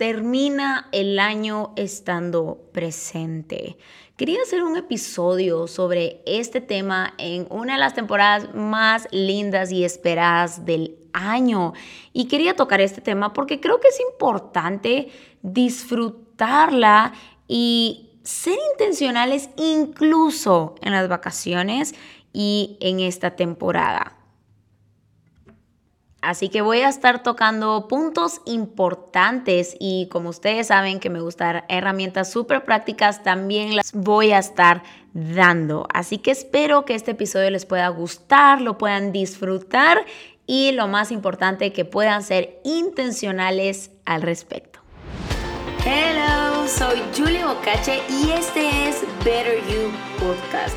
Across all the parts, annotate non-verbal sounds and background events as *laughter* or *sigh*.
termina el año estando presente. Quería hacer un episodio sobre este tema en una de las temporadas más lindas y esperadas del año. Y quería tocar este tema porque creo que es importante disfrutarla y ser intencionales incluso en las vacaciones y en esta temporada. Así que voy a estar tocando puntos importantes y como ustedes saben que me gustan herramientas súper prácticas, también las voy a estar dando. Así que espero que este episodio les pueda gustar, lo puedan disfrutar y lo más importante, que puedan ser intencionales al respecto. Hello, soy Julie Bocache y este es Better You Podcast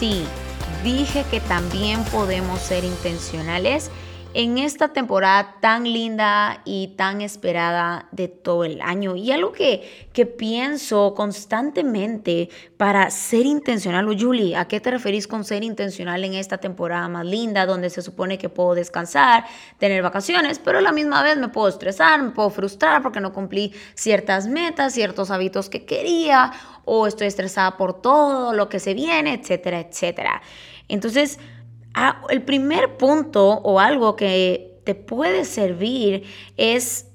Sí, dije que también podemos ser intencionales en esta temporada tan linda y tan esperada de todo el año. Y algo que, que pienso constantemente para ser intencional, o Julie, ¿a qué te referís con ser intencional en esta temporada más linda donde se supone que puedo descansar, tener vacaciones, pero a la misma vez me puedo estresar, me puedo frustrar porque no cumplí ciertas metas, ciertos hábitos que quería, o estoy estresada por todo lo que se viene, etcétera, etcétera. Entonces, Ah, el primer punto o algo que te puede servir es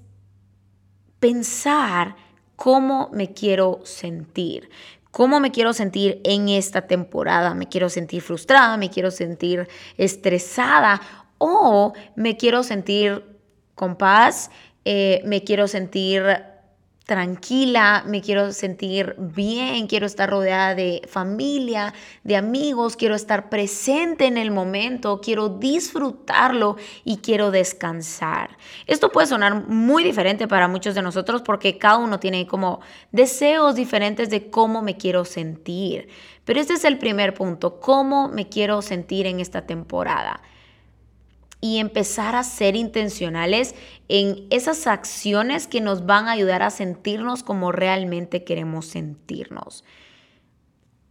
pensar cómo me quiero sentir. ¿Cómo me quiero sentir en esta temporada? ¿Me quiero sentir frustrada? ¿Me quiero sentir estresada? ¿O me quiero sentir con paz? Eh, ¿Me quiero sentir tranquila, me quiero sentir bien, quiero estar rodeada de familia, de amigos, quiero estar presente en el momento, quiero disfrutarlo y quiero descansar. Esto puede sonar muy diferente para muchos de nosotros porque cada uno tiene como deseos diferentes de cómo me quiero sentir. Pero este es el primer punto, cómo me quiero sentir en esta temporada y empezar a ser intencionales en esas acciones que nos van a ayudar a sentirnos como realmente queremos sentirnos.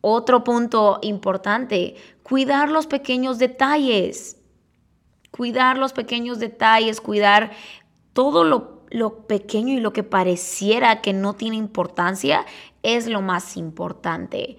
Otro punto importante, cuidar los pequeños detalles. Cuidar los pequeños detalles, cuidar todo lo, lo pequeño y lo que pareciera que no tiene importancia es lo más importante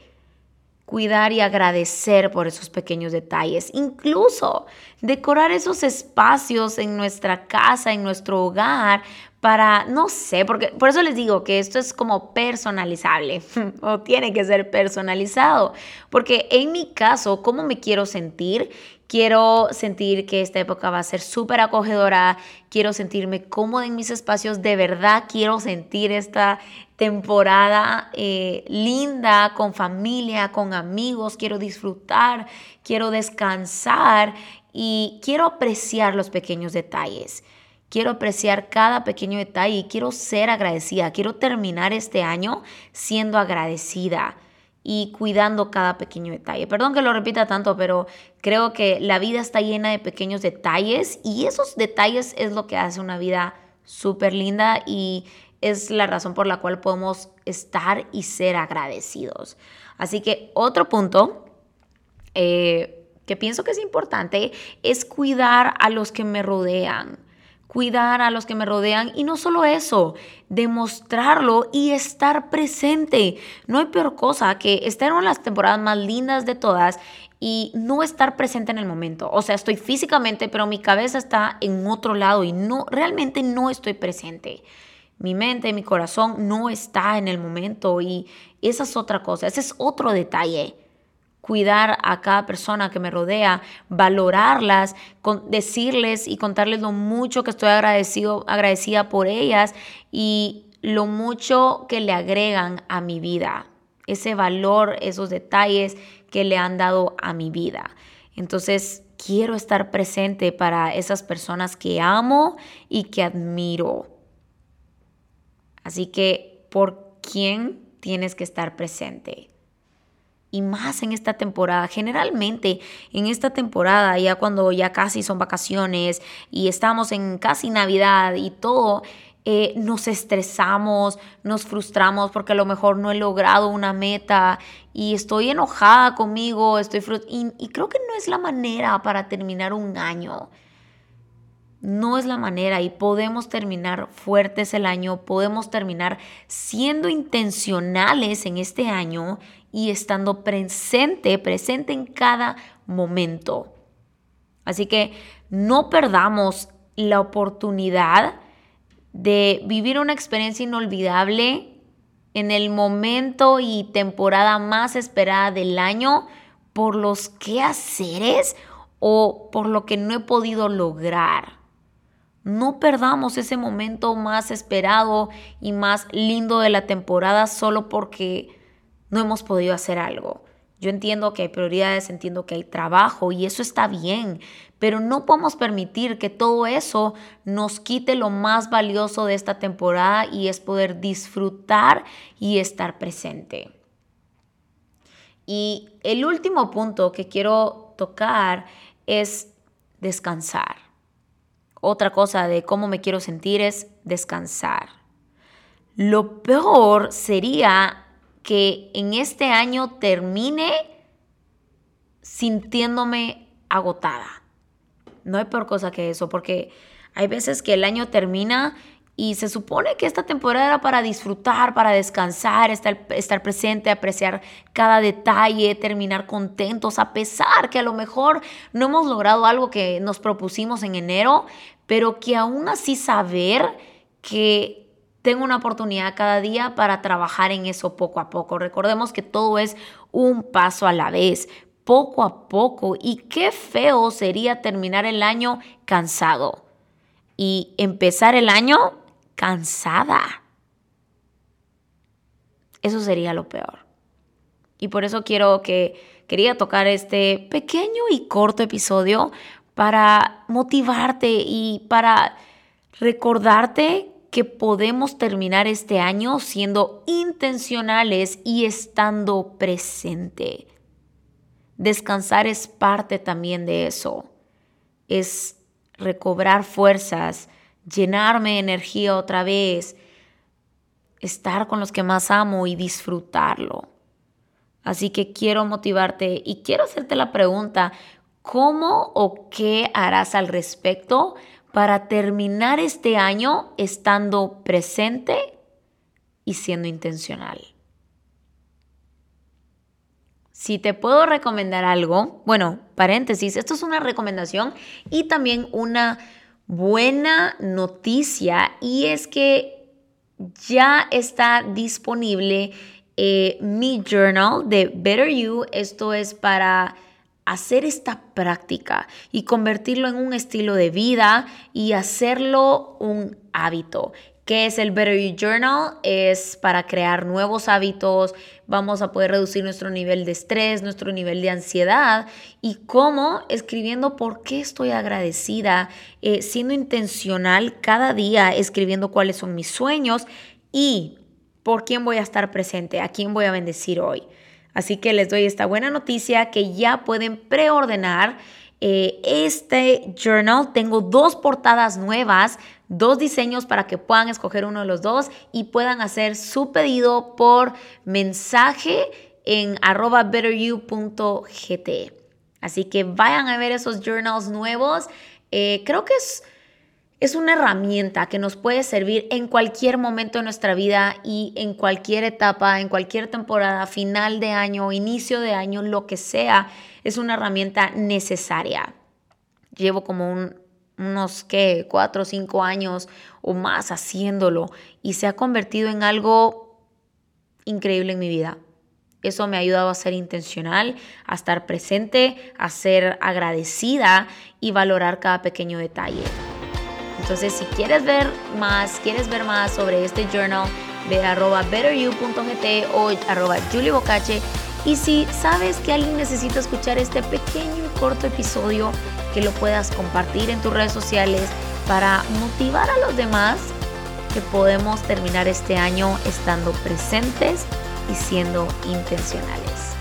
cuidar y agradecer por esos pequeños detalles, incluso decorar esos espacios en nuestra casa, en nuestro hogar, para, no sé, porque por eso les digo que esto es como personalizable *laughs* o tiene que ser personalizado, porque en mi caso, ¿cómo me quiero sentir? Quiero sentir que esta época va a ser súper acogedora, quiero sentirme cómoda en mis espacios, de verdad quiero sentir esta temporada eh, linda con familia, con amigos, quiero disfrutar, quiero descansar y quiero apreciar los pequeños detalles. Quiero apreciar cada pequeño detalle y quiero ser agradecida. Quiero terminar este año siendo agradecida y cuidando cada pequeño detalle. Perdón que lo repita tanto, pero creo que la vida está llena de pequeños detalles y esos detalles es lo que hace una vida súper linda y es la razón por la cual podemos estar y ser agradecidos. Así que otro punto eh, que pienso que es importante es cuidar a los que me rodean cuidar a los que me rodean y no solo eso, demostrarlo y estar presente. No hay peor cosa que estar en las temporadas más lindas de todas y no estar presente en el momento. O sea, estoy físicamente, pero mi cabeza está en otro lado y no realmente no estoy presente. Mi mente, mi corazón no está en el momento y esa es otra cosa, ese es otro detalle cuidar a cada persona que me rodea, valorarlas, decirles y contarles lo mucho que estoy agradecido, agradecida por ellas y lo mucho que le agregan a mi vida, ese valor, esos detalles que le han dado a mi vida. Entonces, quiero estar presente para esas personas que amo y que admiro. Así que, ¿por quién tienes que estar presente? Y más en esta temporada. Generalmente en esta temporada, ya cuando ya casi son vacaciones y estamos en casi Navidad y todo, eh, nos estresamos, nos frustramos porque a lo mejor no he logrado una meta y estoy enojada conmigo, estoy y, y creo que no es la manera para terminar un año. No es la manera y podemos terminar fuertes el año, podemos terminar siendo intencionales en este año y estando presente, presente en cada momento. Así que no perdamos la oportunidad de vivir una experiencia inolvidable en el momento y temporada más esperada del año por los quehaceres o por lo que no he podido lograr. No perdamos ese momento más esperado y más lindo de la temporada solo porque no hemos podido hacer algo. Yo entiendo que hay prioridades, entiendo que hay trabajo y eso está bien, pero no podemos permitir que todo eso nos quite lo más valioso de esta temporada y es poder disfrutar y estar presente. Y el último punto que quiero tocar es descansar. Otra cosa de cómo me quiero sentir es descansar. Lo peor sería que en este año termine sintiéndome agotada. No hay peor cosa que eso, porque hay veces que el año termina y se supone que esta temporada era para disfrutar, para descansar, estar, estar, presente, apreciar cada detalle, terminar contentos, a pesar que a lo mejor no hemos logrado algo que nos propusimos en enero, pero que aún así saber que tengo una oportunidad cada día para trabajar en eso poco a poco. Recordemos que todo es un paso a la vez, poco a poco. Y qué feo sería terminar el año cansado y empezar el año cansada. Eso sería lo peor. Y por eso quiero que quería tocar este pequeño y corto episodio para motivarte y para recordarte que podemos terminar este año siendo intencionales y estando presente. Descansar es parte también de eso. Es recobrar fuerzas, llenarme de energía otra vez, estar con los que más amo y disfrutarlo. Así que quiero motivarte y quiero hacerte la pregunta, ¿cómo o qué harás al respecto para terminar este año estando presente y siendo intencional. Si te puedo recomendar algo, bueno, paréntesis, esto es una recomendación y también una buena noticia y es que ya está disponible eh, mi journal de Better You. Esto es para hacer esta práctica y convertirlo en un estilo de vida y hacerlo un hábito. ¿Qué es el Better You Journal? Es para crear nuevos hábitos, vamos a poder reducir nuestro nivel de estrés, nuestro nivel de ansiedad y cómo escribiendo por qué estoy agradecida, eh, siendo intencional cada día, escribiendo cuáles son mis sueños y por quién voy a estar presente, a quién voy a bendecir hoy. Así que les doy esta buena noticia que ya pueden preordenar eh, este journal. Tengo dos portadas nuevas, dos diseños para que puedan escoger uno de los dos y puedan hacer su pedido por mensaje en arroba betteryou.gt. Así que vayan a ver esos journals nuevos. Eh, creo que es es una herramienta que nos puede servir en cualquier momento de nuestra vida y en cualquier etapa, en cualquier temporada, final de año, inicio de año, lo que sea, es una herramienta necesaria. Llevo como unos, ¿qué? Cuatro o cinco años o más haciéndolo y se ha convertido en algo increíble en mi vida. Eso me ha ayudado a ser intencional, a estar presente, a ser agradecida y valorar cada pequeño detalle. Entonces, si quieres ver más, quieres ver más sobre este journal, ve arroba betteryou.gt o arroba. Y si sabes que alguien necesita escuchar este pequeño y corto episodio, que lo puedas compartir en tus redes sociales para motivar a los demás que podemos terminar este año estando presentes y siendo intencionales.